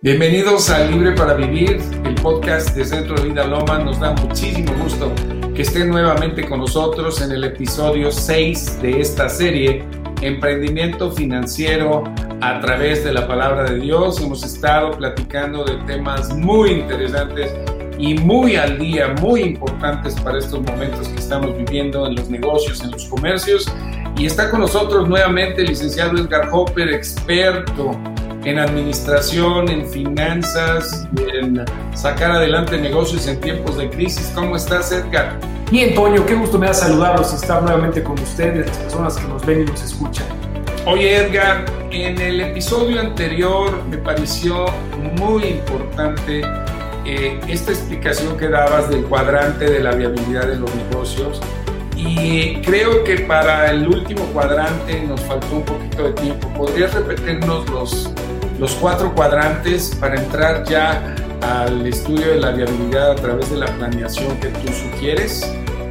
Bienvenidos a Libre para Vivir, el podcast de Centro de Vida Loma. Nos da muchísimo gusto que estén nuevamente con nosotros en el episodio 6 de esta serie, Emprendimiento Financiero a través de la palabra de Dios. Hemos estado platicando de temas muy interesantes y muy al día, muy importantes para estos momentos que estamos viviendo en los negocios, en los comercios. Y está con nosotros nuevamente el licenciado Edgar Hopper, experto en administración, en finanzas, en sacar adelante negocios en tiempos de crisis. ¿Cómo estás, Edgar? Bien, Toño, qué gusto me da saludarlos y estar nuevamente con ustedes, las personas que nos ven y nos escuchan. Oye, Edgar, en el episodio anterior me pareció muy importante eh, esta explicación que dabas del cuadrante de la viabilidad de los negocios. Y creo que para el último cuadrante nos faltó un poquito de tiempo. ¿Podrías repetirnos los los cuatro cuadrantes para entrar ya al estudio de la viabilidad a través de la planeación que tú sugieres?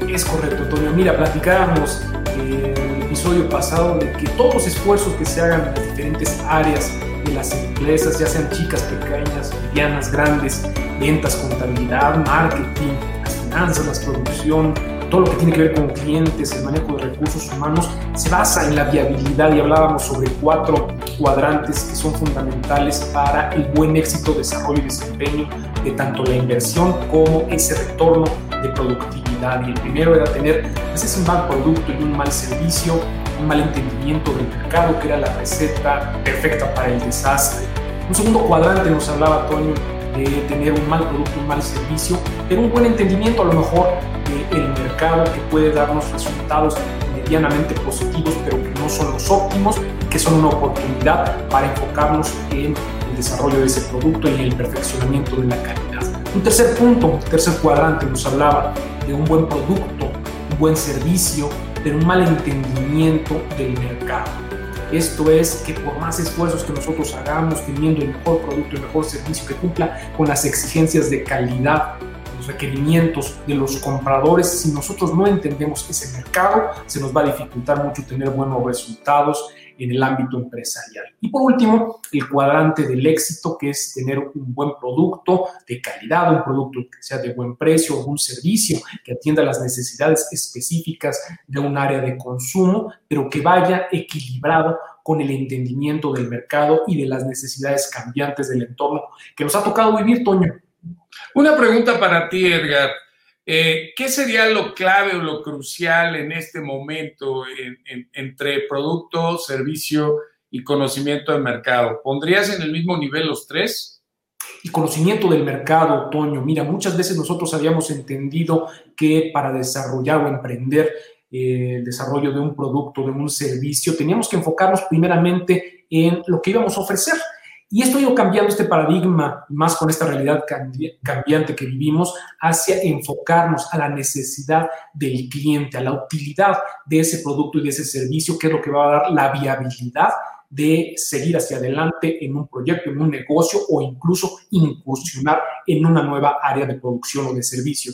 Es correcto, Antonio. Mira, platicábamos en el episodio pasado de que todos los esfuerzos que se hagan en las diferentes áreas de las empresas, ya sean chicas, pequeñas, medianas, grandes, ventas, contabilidad, marketing, las finanzas, la producción, todo lo que tiene que ver con clientes, el manejo de recursos humanos, se basa en la viabilidad y hablábamos sobre cuatro cuadrantes que son fundamentales para el buen éxito, desarrollo y desempeño de tanto la inversión como ese retorno de productividad. Y el primero era tener pues, ese mal producto y un mal servicio, un mal entendimiento del mercado, que era la receta perfecta para el desastre. Un segundo cuadrante nos hablaba Antonio de tener un mal producto, un mal servicio, pero un buen entendimiento a lo mejor del mercado que puede darnos resultados medianamente positivos, pero que no son los óptimos que son una oportunidad para enfocarnos en el desarrollo de ese producto y en el perfeccionamiento de la calidad. Un tercer punto, un tercer cuadrante nos hablaba de un buen producto, un buen servicio, pero un mal entendimiento del mercado. Esto es que por más esfuerzos que nosotros hagamos teniendo el mejor producto, el mejor servicio que cumpla con las exigencias de calidad requerimientos de los compradores, si nosotros no entendemos ese mercado, se nos va a dificultar mucho tener buenos resultados en el ámbito empresarial. Y por último, el cuadrante del éxito, que es tener un buen producto de calidad, un producto que sea de buen precio, un servicio que atienda las necesidades específicas de un área de consumo, pero que vaya equilibrado con el entendimiento del mercado y de las necesidades cambiantes del entorno que nos ha tocado vivir, Toño. Una pregunta para ti, Edgar. Eh, ¿Qué sería lo clave o lo crucial en este momento entre producto, servicio y conocimiento del mercado? ¿Pondrías en el mismo nivel los tres? El conocimiento del mercado, Toño. Mira, muchas veces nosotros habíamos entendido que para desarrollar o emprender eh, el desarrollo de un producto, de un servicio, teníamos que enfocarnos primeramente en lo que íbamos a ofrecer y esto ha ido cambiando este paradigma, más con esta realidad cambiante que vivimos, hacia enfocarnos a la necesidad del cliente, a la utilidad de ese producto y de ese servicio, que es lo que va a dar la viabilidad de seguir hacia adelante en un proyecto, en un negocio o incluso incursionar en una nueva área de producción o de servicio.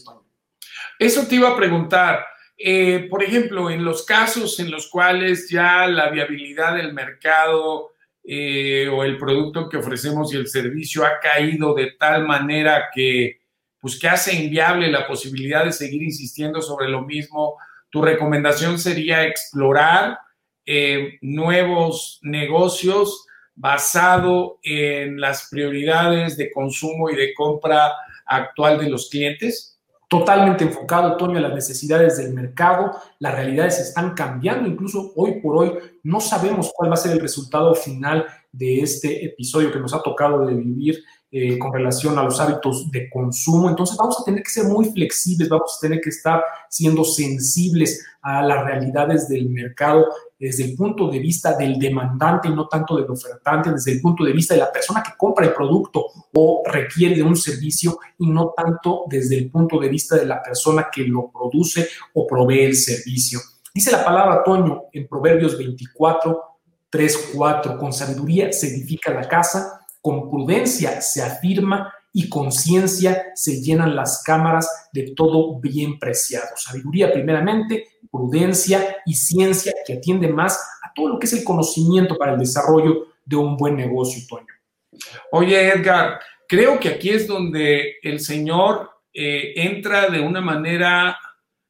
Eso te iba a preguntar. Eh, por ejemplo, en los casos en los cuales ya la viabilidad del mercado eh, o el producto que ofrecemos y el servicio ha caído de tal manera que, pues, que hace inviable la posibilidad de seguir insistiendo sobre lo mismo, tu recomendación sería explorar eh, nuevos negocios basado en las prioridades de consumo y de compra actual de los clientes? Totalmente enfocado, Toño, a las necesidades del mercado. Las realidades están cambiando, incluso hoy por hoy no sabemos cuál va a ser el resultado final de este episodio que nos ha tocado de vivir eh, con relación a los hábitos de consumo. Entonces vamos a tener que ser muy flexibles, vamos a tener que estar siendo sensibles a las realidades del mercado desde el punto de vista del demandante y no tanto del ofertante, desde el punto de vista de la persona que compra el producto o requiere de un servicio y no tanto desde el punto de vista de la persona que lo produce o provee el servicio. Dice la palabra Toño en Proverbios 24, 3, 4, con sabiduría se edifica la casa con prudencia se afirma y con ciencia se llenan las cámaras de todo bien preciado. Sabiduría primeramente, prudencia y ciencia que atiende más a todo lo que es el conocimiento para el desarrollo de un buen negocio, Toño. Oye, Edgar, creo que aquí es donde el Señor eh, entra de una manera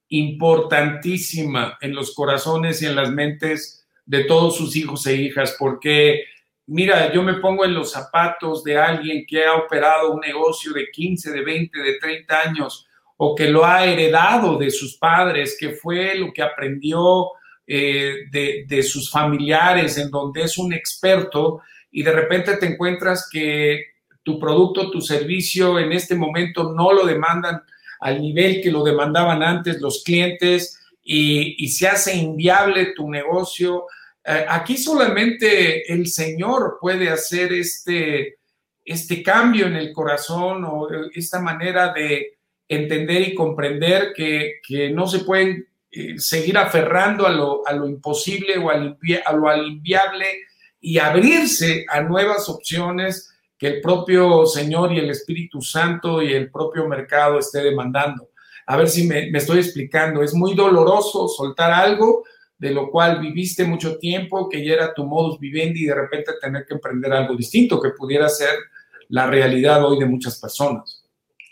importantísima en los corazones y en las mentes de todos sus hijos e hijas, porque mira, yo me pongo en los zapatos de alguien que ha operado un negocio de 15, de 20, de 30 años o que lo ha heredado de sus padres, que fue lo que aprendió eh, de, de sus familiares, en donde es un experto y de repente te encuentras que tu producto, tu servicio en este momento no lo demandan al nivel que lo demandaban antes los clientes y, se hace inviable tu negocio. Eh, aquí solamente el Señor puede hacer este, este cambio en el corazón o esta manera de entender y comprender que, no se pueden eh, seguir aferrando a lo, a lo imposible o a lo, inviable y abrirse a nuevas opciones que el propio Señor y el Espíritu Santo y el propio mercado esté demandando. A ver si me, estoy explicando. Es muy doloroso soltar algo de lo cual viviste mucho tiempo, que ya era tu modus vivendi y de repente tener que emprender algo distinto que pudiera ser la realidad hoy de muchas personas.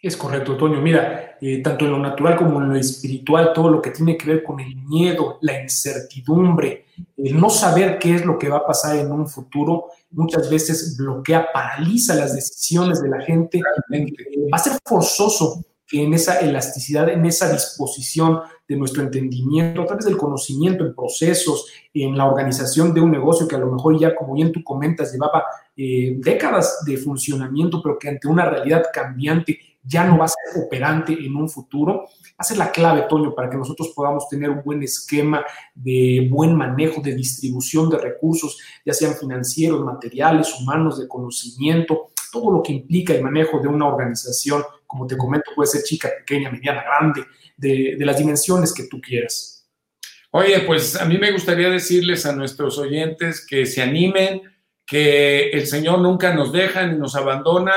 Es correcto, Toño. Mira, eh, tanto en lo natural como en lo espiritual, todo lo que tiene que ver con el miedo, la incertidumbre, el no saber qué es lo que va a pasar en un futuro, muchas veces bloquea, paraliza las decisiones de la gente. Eh, va a ser forzoso que en esa elasticidad, en esa disposición de nuestro entendimiento, a través del conocimiento en procesos, en la organización de un negocio que a lo mejor ya, como bien tú comentas, llevaba eh, décadas de funcionamiento, pero que ante una realidad cambiante ya no va a ser operante en un futuro. Ser la clave, Toño, para que nosotros podamos tener un buen esquema de buen manejo, de distribución de recursos, ya sean financieros, materiales, humanos, de conocimiento, todo lo que implica el manejo de una organización, como te comento, puede ser chica, pequeña, mediana, grande, de, de las dimensiones que tú quieras. Oye, pues a mí me gustaría decirles a nuestros oyentes que se animen, que el Señor nunca nos deja ni nos abandona,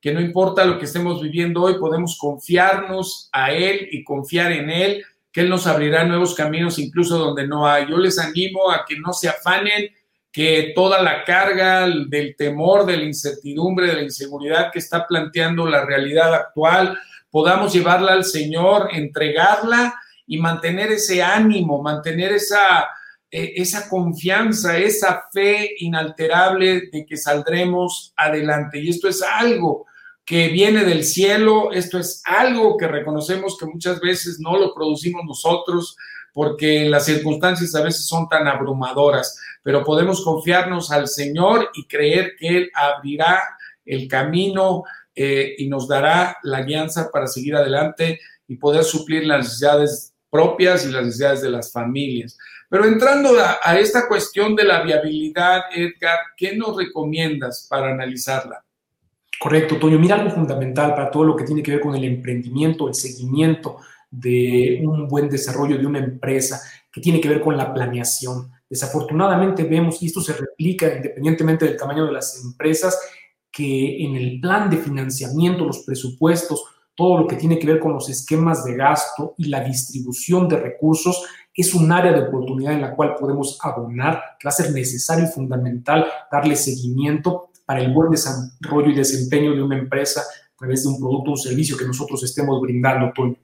que no importa lo que estemos viviendo hoy, podemos confiarnos a Él y confiar en Él, que Él nos abrirá nuevos caminos incluso donde no hay. Yo les animo a que no se afanen, que toda la carga del temor, de la incertidumbre, de la inseguridad que está planteando la realidad actual, podamos llevarla al Señor, entregarla y mantener ese ánimo, mantener esa, eh, esa confianza, esa fe inalterable de que saldremos adelante. Y esto es algo que viene del cielo, esto es algo que reconocemos que muchas veces no lo producimos nosotros porque las circunstancias a veces son tan abrumadoras, pero podemos confiarnos al Señor y creer que Él abrirá el camino eh, y nos dará la alianza para seguir adelante y poder suplir las necesidades propias y las necesidades de las familias. Pero entrando a, esta cuestión de la viabilidad, Edgar, ¿qué nos recomiendas para analizarla? Correcto, Toño. Mira algo fundamental para todo lo que tiene que ver con el emprendimiento, el seguimiento de un buen desarrollo de una empresa, que tiene que ver con la planeación. Desafortunadamente vemos, y esto se replica independientemente del tamaño de las empresas, que en el plan de financiamiento, los presupuestos, todo lo que tiene que ver con los esquemas de gasto y la distribución de recursos es un área de oportunidad en la cual podemos abonar, que va a ser necesario y fundamental darle seguimiento para el buen desarrollo y desempeño de una empresa a través de un producto o un servicio que nosotros estemos brindando, Toño.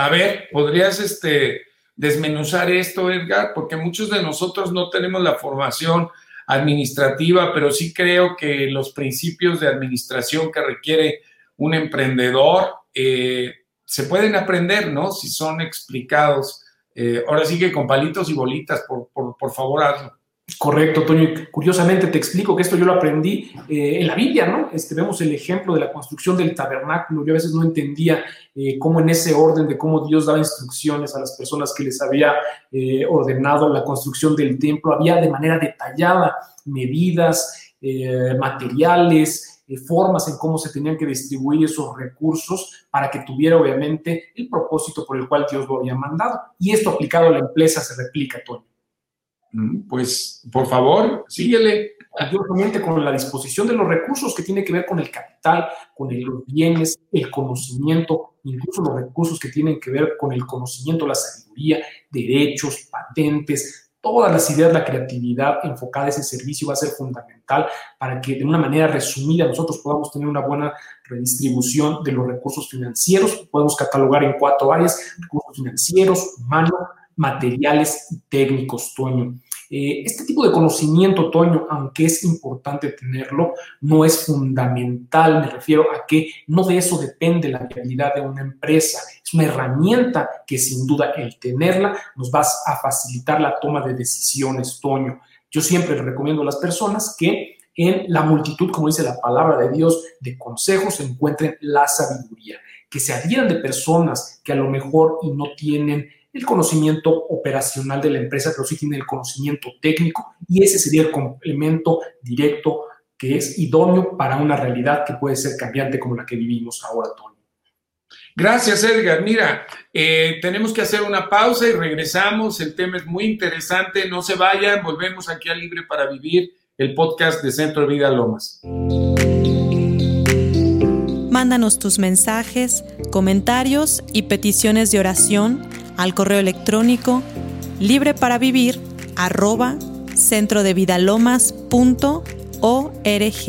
A ver, ¿podrías este, desmenuzar esto, Edgar? Porque muchos de nosotros no tenemos la formación administrativa, pero sí creo que los principios de administración que requiere un emprendedor eh, se pueden aprender, ¿no? Si son explicados. Eh, ahora sí que con palitos y bolitas, por, por, favor, hazlo. Correcto, Toño. Curiosamente te explico que esto yo lo aprendí eh, en la Biblia, ¿no? Este, vemos el ejemplo de la construcción del tabernáculo. Yo a veces no entendía cómo en ese orden de cómo Dios daba instrucciones a las personas que les había ordenado la construcción del templo. Había de manera detallada medidas, materiales, formas en cómo se tenían que distribuir esos recursos para que tuviera obviamente el propósito por el cual Dios lo había mandado. Y esto aplicado a la empresa se replica, Toño. Mm, pues, por favor, síguele. Obviamente con la disposición de los recursos que tiene que ver con el capital, con los bienes, el conocimiento, incluso los recursos que tienen que ver con el conocimiento, la sabiduría, derechos, patentes, todas las ideas, la creatividad enfocada a ese servicio va a ser fundamental para que de una manera resumida nosotros podamos tener una buena redistribución de los recursos financieros. Podemos catalogar en cuatro áreas, recursos financieros, humanos, materiales y técnicos, Toño. Eh, este tipo de conocimiento, Toño, aunque es importante tenerlo, no es fundamental. Me refiero a que no de eso depende la viabilidad de una empresa. Es una herramienta que sin duda el tenerla nos va a facilitar la toma de decisiones, Toño. Yo siempre le recomiendo a las personas que en la multitud, como dice la palabra de Dios, de consejos encuentren la sabiduría, que se adhieran de personas que a lo mejor no tienen el conocimiento operacional de la empresa, pero sí tiene el conocimiento técnico y ese sería el complemento directo que es idóneo para una realidad que puede ser cambiante como la que vivimos ahora, Tony. Gracias, Edgar. Mira, eh, tenemos que hacer una pausa y regresamos. El tema es muy interesante. No se vayan. Volvemos aquí a Libre para Vivir, el podcast de Centro de Vida Lomas. Mándanos tus mensajes, comentarios y peticiones de oración al correo electrónico libre para vivir arroba centrodevidalomas.org.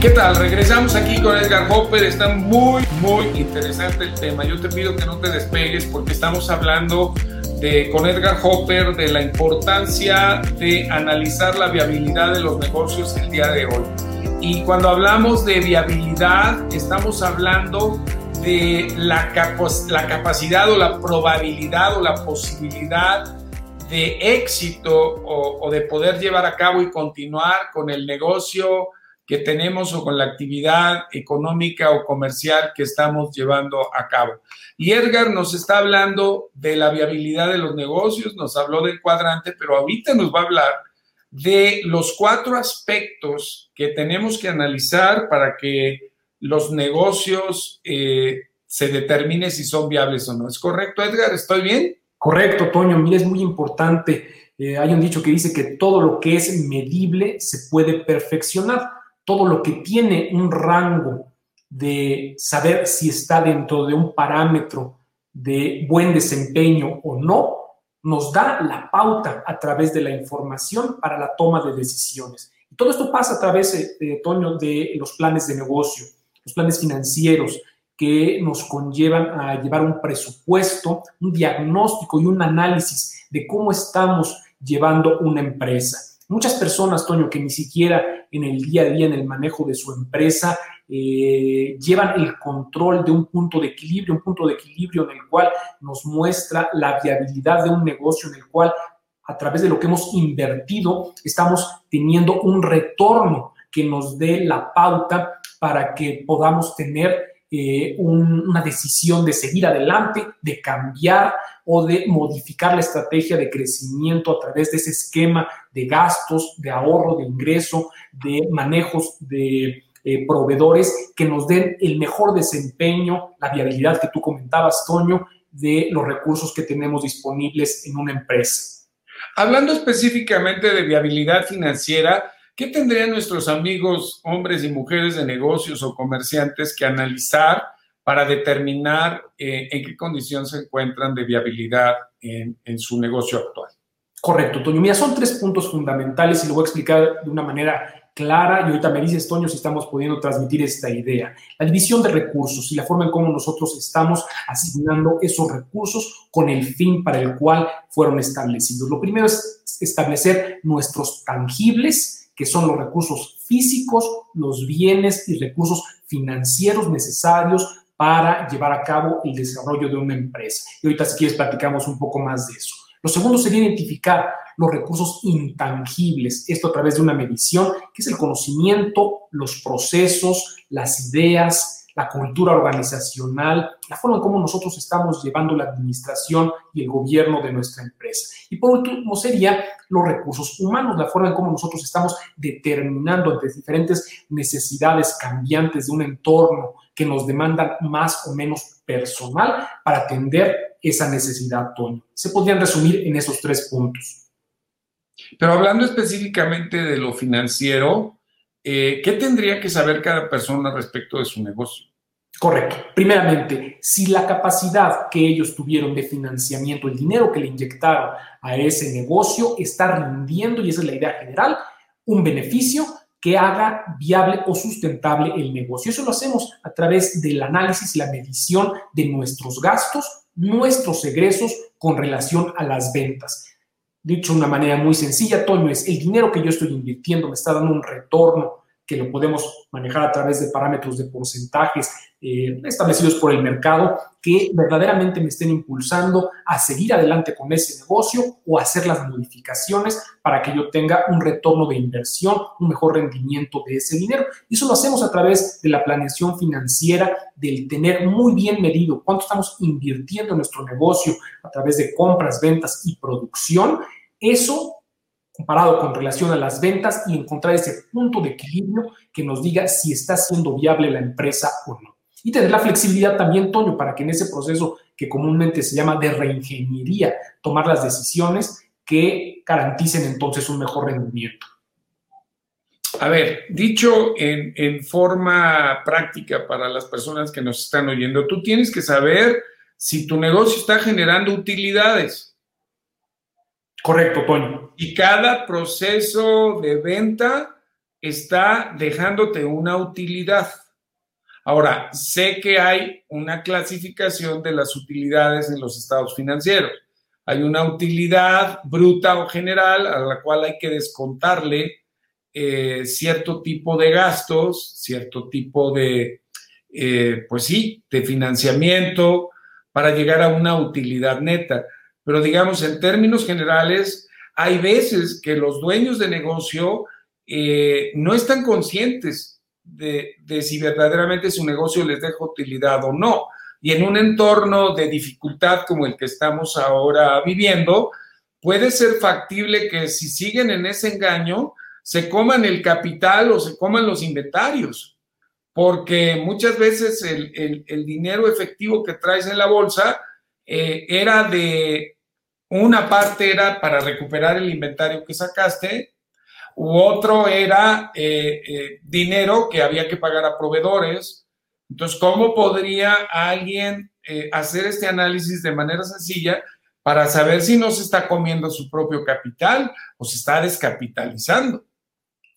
¿Qué tal? Regresamos aquí con Edgar Hopper. Está muy, muy interesante el tema. Yo te pido que no te despegues porque estamos hablando de, con Edgar Hopper de la importancia de analizar la viabilidad de los negocios el día de hoy. Y cuando hablamos de viabilidad, estamos hablando de la, la capacidad o la probabilidad o la posibilidad de éxito o, o, de poder llevar a cabo y continuar con el negocio que tenemos o con la actividad económica o comercial que estamos llevando a cabo. Y Edgar nos está hablando de la viabilidad de los negocios, nos habló del cuadrante, pero ahorita nos va a hablar de los cuatro aspectos que tenemos que analizar para que los negocios eh, se determine si son viables o no. ¿Es correcto, Edgar? ¿Estoy bien? Correcto, Toño. Mira, es muy importante. Eh, hay un dicho que dice que todo lo que es medible se puede perfeccionar. Todo lo que tiene un rango de saber si está dentro de un parámetro de buen desempeño o no, nos da la pauta a través de la información para la toma de decisiones. Todo esto pasa a través, eh, de, Toño, de los planes de negocio, los planes financieros que nos conllevan a llevar un presupuesto, un diagnóstico y un análisis de cómo estamos llevando una empresa. Muchas personas, Toño, que ni siquiera en el día a día, en el manejo de su empresa, eh, llevan el control de un punto de equilibrio, un punto de equilibrio en el cual nos muestra la viabilidad de un negocio, en el cual a través de lo que hemos invertido estamos teniendo un retorno que nos dé la pauta para que podamos tener eh, una decisión de seguir adelante, de cambiar o de modificar la estrategia de crecimiento a través de ese esquema de gastos, de ahorro, de ingreso, de manejos de eh, proveedores que nos den el mejor desempeño, la viabilidad que tú comentabas, Toño, de los recursos que tenemos disponibles en una empresa. Hablando específicamente de viabilidad financiera, ¿qué tendrían nuestros amigos, hombres y mujeres de negocios o comerciantes que analizar para determinar eh, en qué condición se encuentran de viabilidad en, en su negocio actual? Correcto, Toño. Mira, son tres puntos fundamentales y lo voy a explicar de una manera clara y ahorita me dices, Toño, si estamos pudiendo transmitir esta idea. La división de recursos y la forma en cómo nosotros estamos asignando esos recursos con el fin para el cual fueron establecidos. Lo primero es establecer nuestros tangibles, que son los recursos físicos, los bienes y recursos financieros necesarios para llevar a cabo el desarrollo de una empresa. Y ahorita si quieres platicamos un poco más de eso. Lo segundo sería identificar los recursos intangibles, esto a través de una medición, que es el conocimiento, los procesos, las ideas, la cultura organizacional, la forma en cómo nosotros estamos llevando la administración y el gobierno de nuestra empresa. Y por último sería los recursos humanos, la forma en cómo nosotros estamos determinando entre diferentes necesidades cambiantes de un entorno que nos demandan más o menos personal para atender esa necesidad, Toño. Se podrían resumir en esos tres puntos. Pero hablando específicamente de lo financiero, eh, ¿qué tendría que saber cada persona respecto de su negocio? Correcto. Primeramente, si la capacidad que ellos tuvieron de financiamiento, el dinero que le inyectaron a ese negocio está rindiendo, y esa es la idea general, un beneficio que haga viable o sustentable el negocio. Eso lo hacemos a través del análisis y la medición de nuestros gastos, nuestros egresos con relación a las ventas. Dicho de una manera muy sencilla, Toño, es el dinero que yo estoy invirtiendo me está dando un retorno que lo podemos manejar a través de parámetros de porcentajes eh, establecidos por el mercado que verdaderamente me estén impulsando a seguir adelante con ese negocio o hacer las modificaciones para que yo tenga un retorno de inversión, un mejor rendimiento de ese dinero. Y eso lo hacemos a través de la planeación financiera, del tener muy bien medido cuánto estamos invirtiendo en nuestro negocio a través de compras, ventas y producción. Eso comparado con relación a las ventas y encontrar ese punto de equilibrio que nos diga si está siendo viable la empresa o no. Y tener la flexibilidad también, Toño, para que en ese proceso que comúnmente se llama de reingeniería, tomar las decisiones que garanticen entonces un mejor rendimiento. A ver, dicho en, en forma práctica para las personas que nos están oyendo, tú tienes que saber si tu negocio está generando utilidades. Correcto, Toño. Y cada proceso de venta está dejándote una utilidad. Ahora, sé que hay una clasificación de las utilidades en los estados financieros. Hay una utilidad bruta o general a la cual hay que descontarle eh, cierto tipo de gastos, cierto tipo de, eh, pues sí, de financiamiento para llegar a una utilidad neta pero digamos, en términos generales, hay veces que los dueños de negocio eh, no están conscientes de, si verdaderamente su negocio les deja utilidad o no. Y en un entorno de dificultad como el que estamos ahora viviendo, puede ser factible que si siguen en ese engaño, se coman el capital o se coman los inventarios, porque muchas veces el, dinero efectivo que traes en la bolsa eh, era de una parte era para recuperar el inventario que sacaste, u otro era eh, eh, dinero que había que pagar a proveedores. Entonces, ¿cómo podría alguien eh, hacer este análisis de manera sencilla para saber si no se está comiendo su propio capital o se está descapitalizando?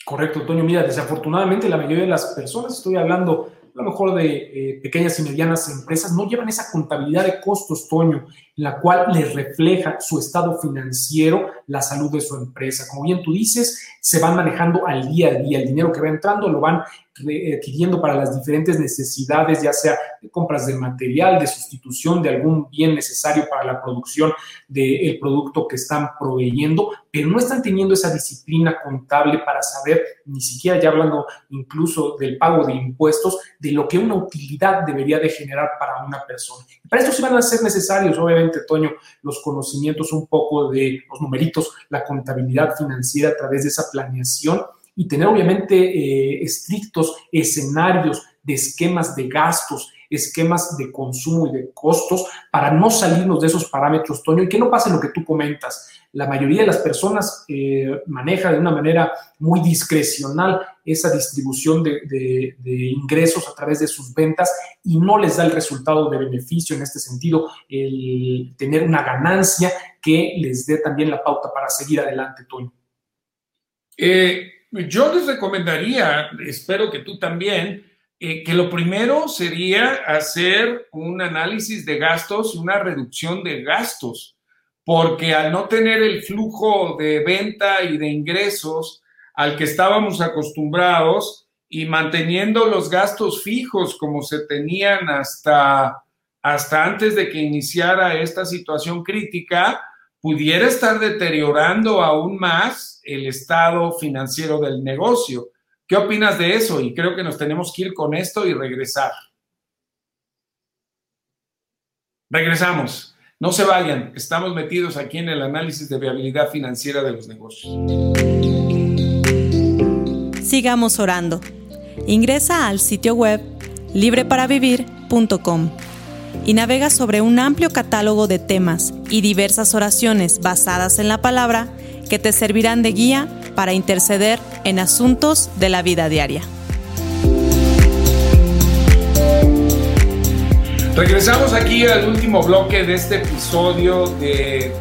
Correcto, Antonio. Mira, desafortunadamente la mayoría de las personas, estoy hablando a lo mejor de pequeñas y medianas empresas, no llevan esa contabilidad de costos, Toño, la cual les refleja su estado financiero, la salud de su empresa. Como bien tú dices, se van manejando al día a día. El dinero que va entrando lo van adquiriendo para las diferentes necesidades, ya sea compras de material, de sustitución de algún bien necesario para la producción del producto que están proveyendo, pero no están teniendo esa disciplina contable para saber, ni siquiera ya hablando incluso del pago de impuestos, de lo que una utilidad debería de generar para una persona. para esto sí van a ser necesarios, obviamente, Toño, los conocimientos un poco de los numeritos, la contabilidad financiera a través de esa planeación y tener obviamente eh, estrictos escenarios de esquemas de gastos, esquemas de consumo y de costos para no salirnos de esos parámetros, Toño, y que no pase lo que tú comentas. La mayoría de las personas eh, maneja de una manera muy discrecional esa distribución de, ingresos a través de sus ventas y no les da el resultado de beneficio en este sentido, el tener una ganancia que les dé también la pauta para seguir adelante, Toño. Eh, yo les recomendaría, espero que tú también, eh, que lo primero sería hacer un análisis de gastos, una reducción de gastos, porque al no tener el flujo de venta y de ingresos al que estábamos acostumbrados y manteniendo los gastos fijos como se tenían hasta, hasta antes de que iniciara esta situación crítica, pudiera estar deteriorando aún más el estado financiero del negocio. ¿Qué opinas de eso? Y creo que nos tenemos que ir con esto y regresar. Regresamos. No se vayan. Estamos metidos aquí en el análisis de viabilidad financiera de los negocios. Sigamos orando. Ingresa al sitio web libreparavivir.com y navega sobre un amplio catálogo de temas y diversas oraciones basadas en la palabra que te servirán de guía para interceder en asuntos de la vida diaria. Regresamos aquí al último bloque de este episodio de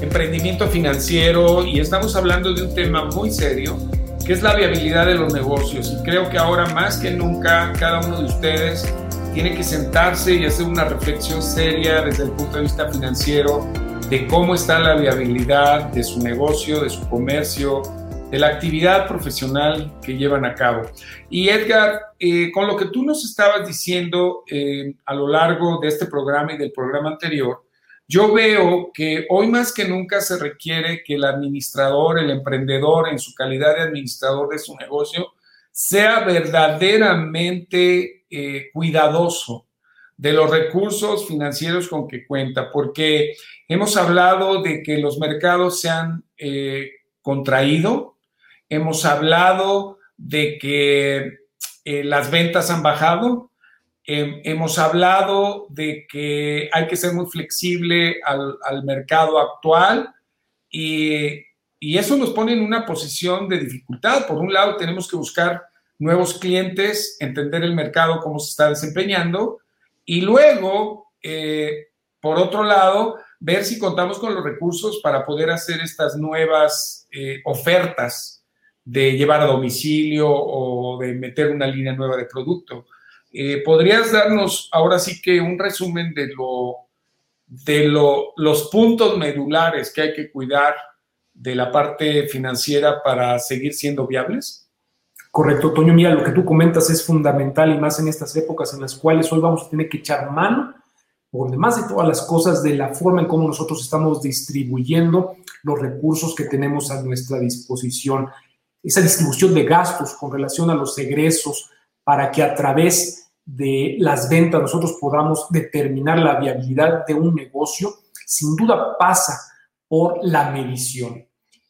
emprendimiento financiero y estamos hablando de un tema muy serio que es la viabilidad de los negocios. Y creo que ahora más que nunca cada uno de ustedes tiene que sentarse y hacer una reflexión seria desde el punto de vista financiero de cómo está la viabilidad de su negocio, de su comercio, de la actividad profesional que llevan a cabo. Y Edgar, eh, con lo que tú nos estabas diciendo eh, a lo largo de este programa y del programa anterior, yo veo que hoy más que nunca se requiere que el administrador, el emprendedor, en su calidad de administrador de su negocio, sea verdaderamente eh, cuidadoso de los recursos financieros con que cuenta, porque hemos hablado de que los mercados se han contraído, hemos hablado de que eh, las ventas han bajado, hemos hablado de que hay que ser muy flexible al, mercado actual y, y, eso nos pone en una posición de dificultad. Por un lado, tenemos que buscar nuevos clientes, entender el mercado, cómo se está desempeñando y luego, eh, por otro lado, ver si contamos con los recursos para poder hacer estas nuevas eh, ofertas de llevar a domicilio o de meter una línea nueva de producto. Eh, ¿Podrías darnos ahora sí que un resumen de, lo, de lo, los puntos medulares que hay que cuidar de la parte financiera para seguir siendo viables? Correcto, Toño. Mira, lo que tú comentas es fundamental y más en estas épocas en las cuales hoy vamos a tener que echar mano, por demás de todas las cosas, de la forma en cómo nosotros estamos distribuyendo los recursos que tenemos a nuestra disposición esa distribución de gastos con relación a los egresos para que a través de las ventas nosotros podamos determinar la viabilidad de un negocio, sin duda pasa por la medición.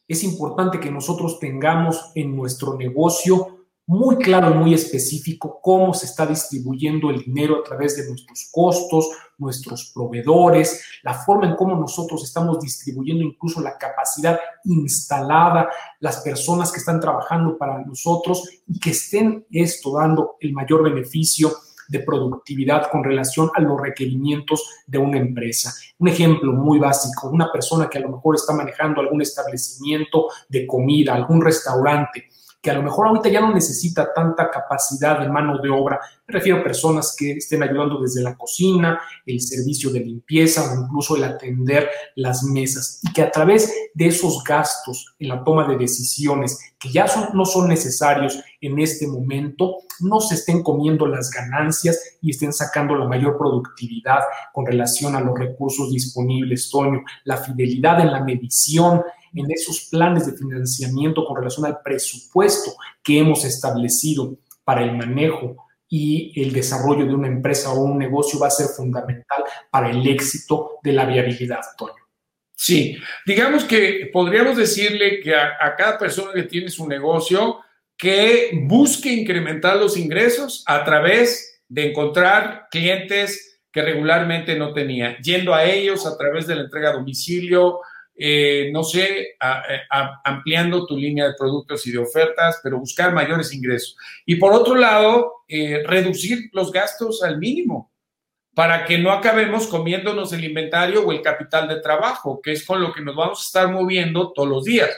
Es importante que nosotros tengamos en nuestro negocio muy claro y muy específico cómo se está distribuyendo el dinero a través de nuestros costos, nuestros proveedores, la forma en cómo nosotros estamos distribuyendo incluso la capacidad instalada, las personas que están trabajando para nosotros y que estén esto dando el mayor beneficio de productividad con relación a los requerimientos de una empresa. Un ejemplo muy básico, una persona que a lo mejor está manejando algún establecimiento de comida, algún restaurante, que a lo mejor ahorita ya no necesita tanta capacidad de mano de obra. Me refiero a personas que estén ayudando desde la cocina, el servicio de limpieza o incluso el atender las mesas y que a través de esos gastos en la toma de decisiones que ya no son necesarios en este momento, no se estén comiendo las ganancias y estén sacando la mayor productividad con relación a los recursos disponibles, Toño, la fidelidad en la medición en esos planes de financiamiento con relación al presupuesto que hemos establecido para el manejo y el desarrollo de una empresa o un negocio va a ser fundamental para el éxito de la viabilidad, Toño. Sí, digamos que podríamos decirle que a, cada persona que tiene su negocio que busque incrementar los ingresos a través de encontrar clientes que regularmente no tenía, yendo a ellos a través de la entrega a domicilio, eh, no sé, ampliando tu línea de productos y de ofertas, pero buscar mayores ingresos. Y por otro lado, eh, reducir los gastos al mínimo para que no acabemos comiéndonos el inventario o el capital de trabajo, que es con lo que nos vamos a estar moviendo todos los días.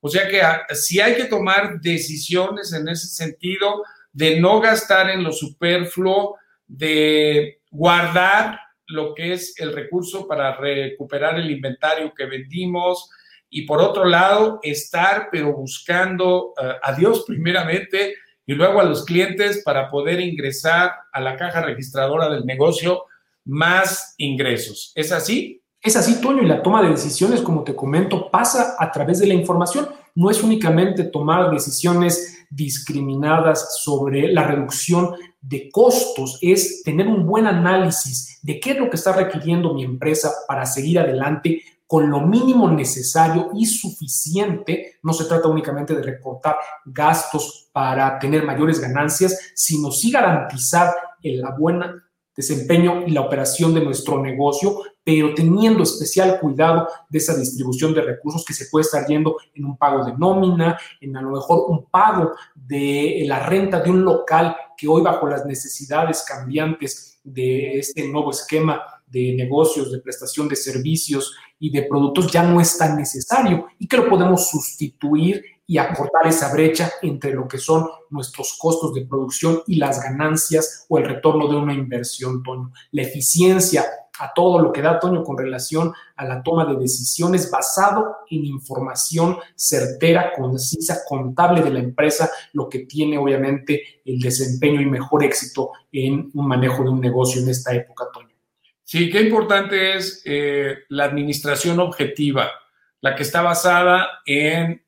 O sea que ah, si hay que tomar decisiones en ese sentido de no gastar en lo superfluo, de guardar lo que es el recurso para recuperar el inventario que vendimos y por otro lado estar pero buscando eh, a Dios primeramente y luego a los clientes para poder ingresar a la caja registradora del negocio más ingresos. ¿Es así? Es así, Toño, y la toma de decisiones, como te comento, pasa a través de la información. No es únicamente tomar decisiones discriminadas sobre la reducción de costos, es tener un buen análisis de qué es lo que está requiriendo mi empresa para seguir adelante con lo mínimo necesario y suficiente. No se trata únicamente de recortar gastos para tener mayores ganancias, sino sí garantizar la buena desempeño y la operación de nuestro negocio, pero teniendo especial cuidado de esa distribución de recursos que se puede estar yendo en un pago de nómina, en a lo mejor un pago de la renta de un local que hoy bajo las necesidades cambiantes de este nuevo esquema de negocios, de prestación de servicios y de productos ya no es tan necesario y que lo podemos sustituir y acortar esa brecha entre lo que son nuestros costos de producción y las ganancias o el retorno de una inversión, Toño. La eficiencia a todo lo que da, Toño, con relación a la toma de decisiones basado en información certera, concisa, contable de la empresa, lo que tiene obviamente el desempeño y mejor éxito en un manejo de un negocio en esta época, Toño. Sí, qué importante es eh, la administración objetiva, la que está basada en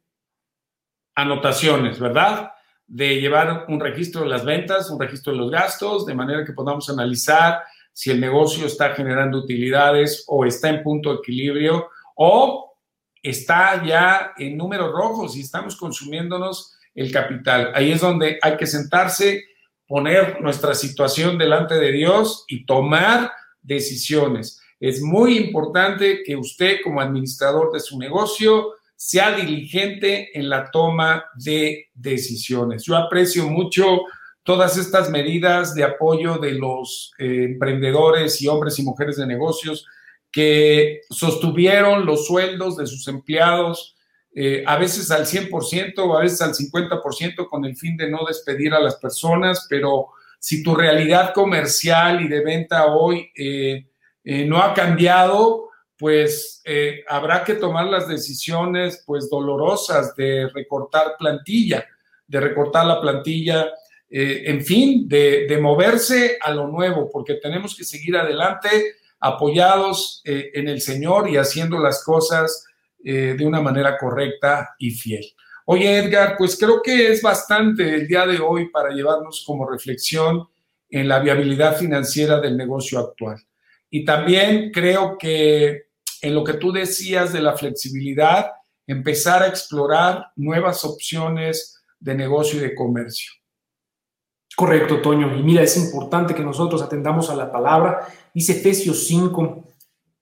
anotaciones, ¿verdad? De llevar un registro de las ventas, un registro de los gastos, de manera que podamos analizar si el negocio está generando utilidades o está en punto de equilibrio o está ya en números rojos y estamos consumiéndonos el capital. Ahí es donde hay que sentarse, poner nuestra situación delante de Dios y tomar decisiones. Es muy importante que usted como administrador de su negocio sea diligente en la toma de decisiones. Yo aprecio mucho todas estas medidas de apoyo de los eh, emprendedores y hombres y mujeres de negocios que sostuvieron los sueldos de sus empleados, eh, a veces al 100% o a veces al 50% con el fin de no despedir a las personas, pero si tu realidad comercial y de venta hoy eh, no ha cambiado, pues eh, habrá que tomar las decisiones pues dolorosas de recortar plantilla, de recortar la plantilla, eh, en fin, de, moverse a lo nuevo, porque tenemos que seguir adelante apoyados eh, en el Señor y haciendo las cosas de una manera correcta y fiel. Oye, Edgar, pues creo que es bastante el día de hoy para llevarnos como reflexión en la viabilidad financiera del negocio actual. Y también creo que en lo que tú decías de la flexibilidad, empezar a explorar nuevas opciones de negocio y de comercio. Correcto, Toño. Y mira, es importante que nosotros atendamos a la palabra. Dice Efesios 5,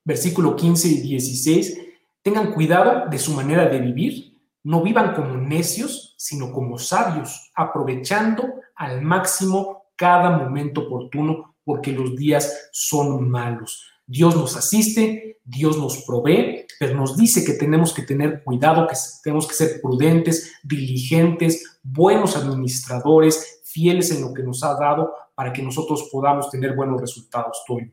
versículo 15 y 16. Tengan cuidado de su manera de vivir. No vivan como necios, sino como sabios, aprovechando al máximo cada momento oportuno, porque los días son malos. Dios nos asiste, Dios nos provee, pero nos dice que tenemos que tener cuidado, que tenemos que ser prudentes, diligentes, buenos administradores, fieles en lo que nos ha dado para que nosotros podamos tener buenos resultados, Toño.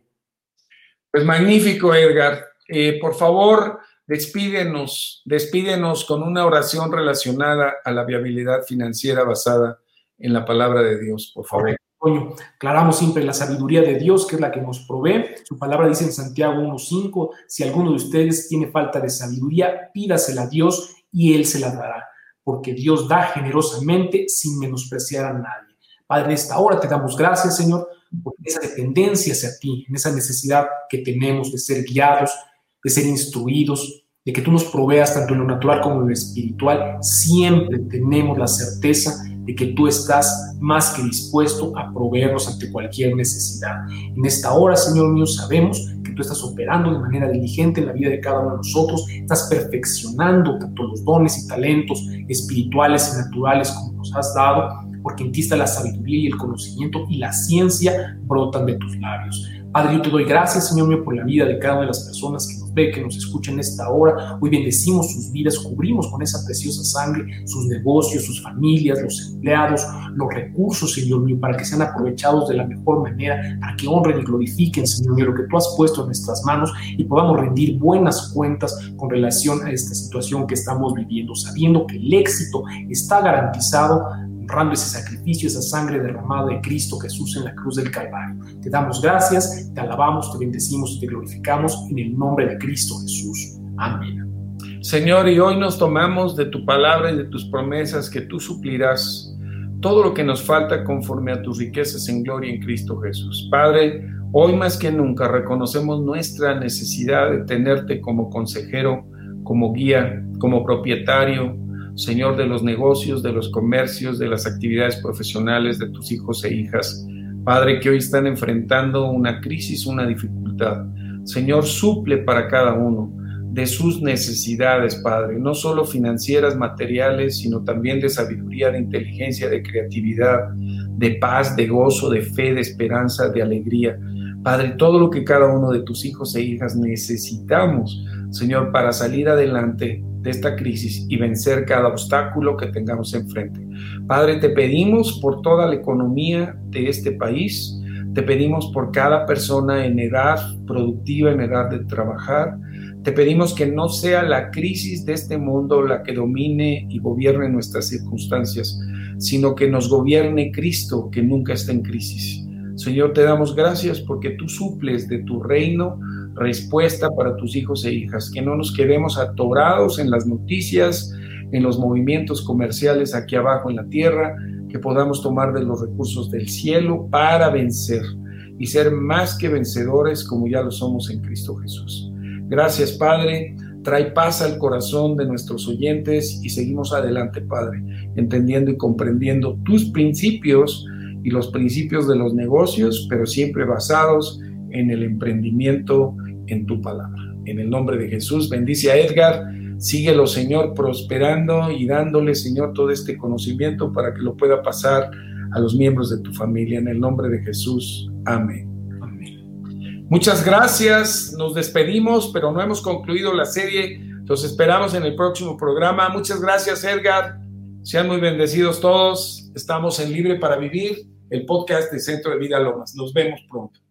Pues magnífico, Edgar. Eh, por favor, despídenos, despídenos con una oración relacionada a la viabilidad financiera basada en la palabra de Dios, por favor. Coño, aclaramos siempre la sabiduría de Dios, que es la que nos provee. Su palabra dice en Santiago 1.5, si alguno de ustedes tiene falta de sabiduría, pídasela a Dios y Él se la dará, porque Dios da generosamente sin menospreciar a nadie. Padre, en esta hora te damos gracias, Señor, por esa dependencia hacia ti, en esa necesidad que tenemos de ser guiados, de ser instruidos, de que tú nos proveas tanto en lo natural como en lo espiritual. Siempre tenemos la certeza de que tú estás más que dispuesto a proveernos ante cualquier necesidad. En esta hora, Señor mío, sabemos que tú estás operando de manera diligente en la vida de cada uno de nosotros, estás perfeccionando tanto los dones y talentos espirituales y naturales como nos has dado, porque en ti está la sabiduría y el conocimiento y la ciencia brotan de tus labios. Padre, yo te doy gracias, Señor mío, por la vida de cada una de las personas que ve, que nos escucha en esta hora. Hoy bendecimos sus vidas, cubrimos con esa preciosa sangre sus negocios, sus familias, los empleados, los recursos, Señor mío, para que sean aprovechados de la mejor manera, para que honren y glorifiquen, Señor mío, lo que tú has puesto en nuestras manos y podamos rendir buenas cuentas con relación a esta situación que estamos viviendo, sabiendo que el éxito está garantizado honrando ese sacrificio, esa sangre derramada de Cristo Jesús en la cruz del Calvario. Te damos gracias, te alabamos, te bendecimos te glorificamos en el nombre de Cristo Jesús. Amén. Señor, y hoy nos tomamos de tu palabra y de tus promesas que tú suplirás todo lo que nos falta conforme a tus riquezas en gloria en Cristo Jesús. Padre, hoy más que nunca reconocemos nuestra necesidad de tenerte como consejero, como guía, como propietario, Señor de los negocios, de los comercios, de las actividades profesionales de tus hijos e hijas. Padre, que hoy están enfrentando una crisis, una dificultad. Señor, suple para cada uno de sus necesidades, Padre, no solo financieras, materiales, sino también de sabiduría, de inteligencia, de creatividad, de paz, de gozo, de fe, de esperanza, de alegría. Padre, todo lo que cada uno de tus hijos e hijas necesitamos, Señor, para salir adelante de esta crisis y vencer cada obstáculo que tengamos enfrente. Padre, te pedimos por toda la economía de este país, te pedimos por cada persona en edad productiva, en edad de trabajar, te pedimos que no sea la crisis de este mundo la que domine y gobierne nuestras circunstancias, sino que nos gobierne Cristo, que nunca está en crisis. Señor, te damos gracias porque tú suples de tu reino respuesta para tus hijos e hijas, que no nos quedemos atorados en las noticias, en los movimientos comerciales aquí abajo en la tierra, que podamos tomar de los recursos del cielo para vencer y ser más que vencedores como ya lo somos en Cristo Jesús. Gracias, Padre. Trae paz al corazón de nuestros oyentes y seguimos adelante, Padre, entendiendo y comprendiendo tus principios y los principios de los negocios, pero siempre basados en el emprendimiento en tu palabra. En el nombre de Jesús, bendice a Edgar, síguelo, Señor, prosperando y dándole, Señor, todo este conocimiento para que lo pueda pasar a los miembros de tu familia. En el nombre de Jesús, amén. Muchas gracias, nos despedimos, pero no hemos concluido la serie. Los esperamos en el próximo programa. Muchas gracias, Edgar. Sean muy bendecidos todos. Estamos en Libre para Vivir, el podcast de Centro de Vida Lomas. Nos vemos pronto.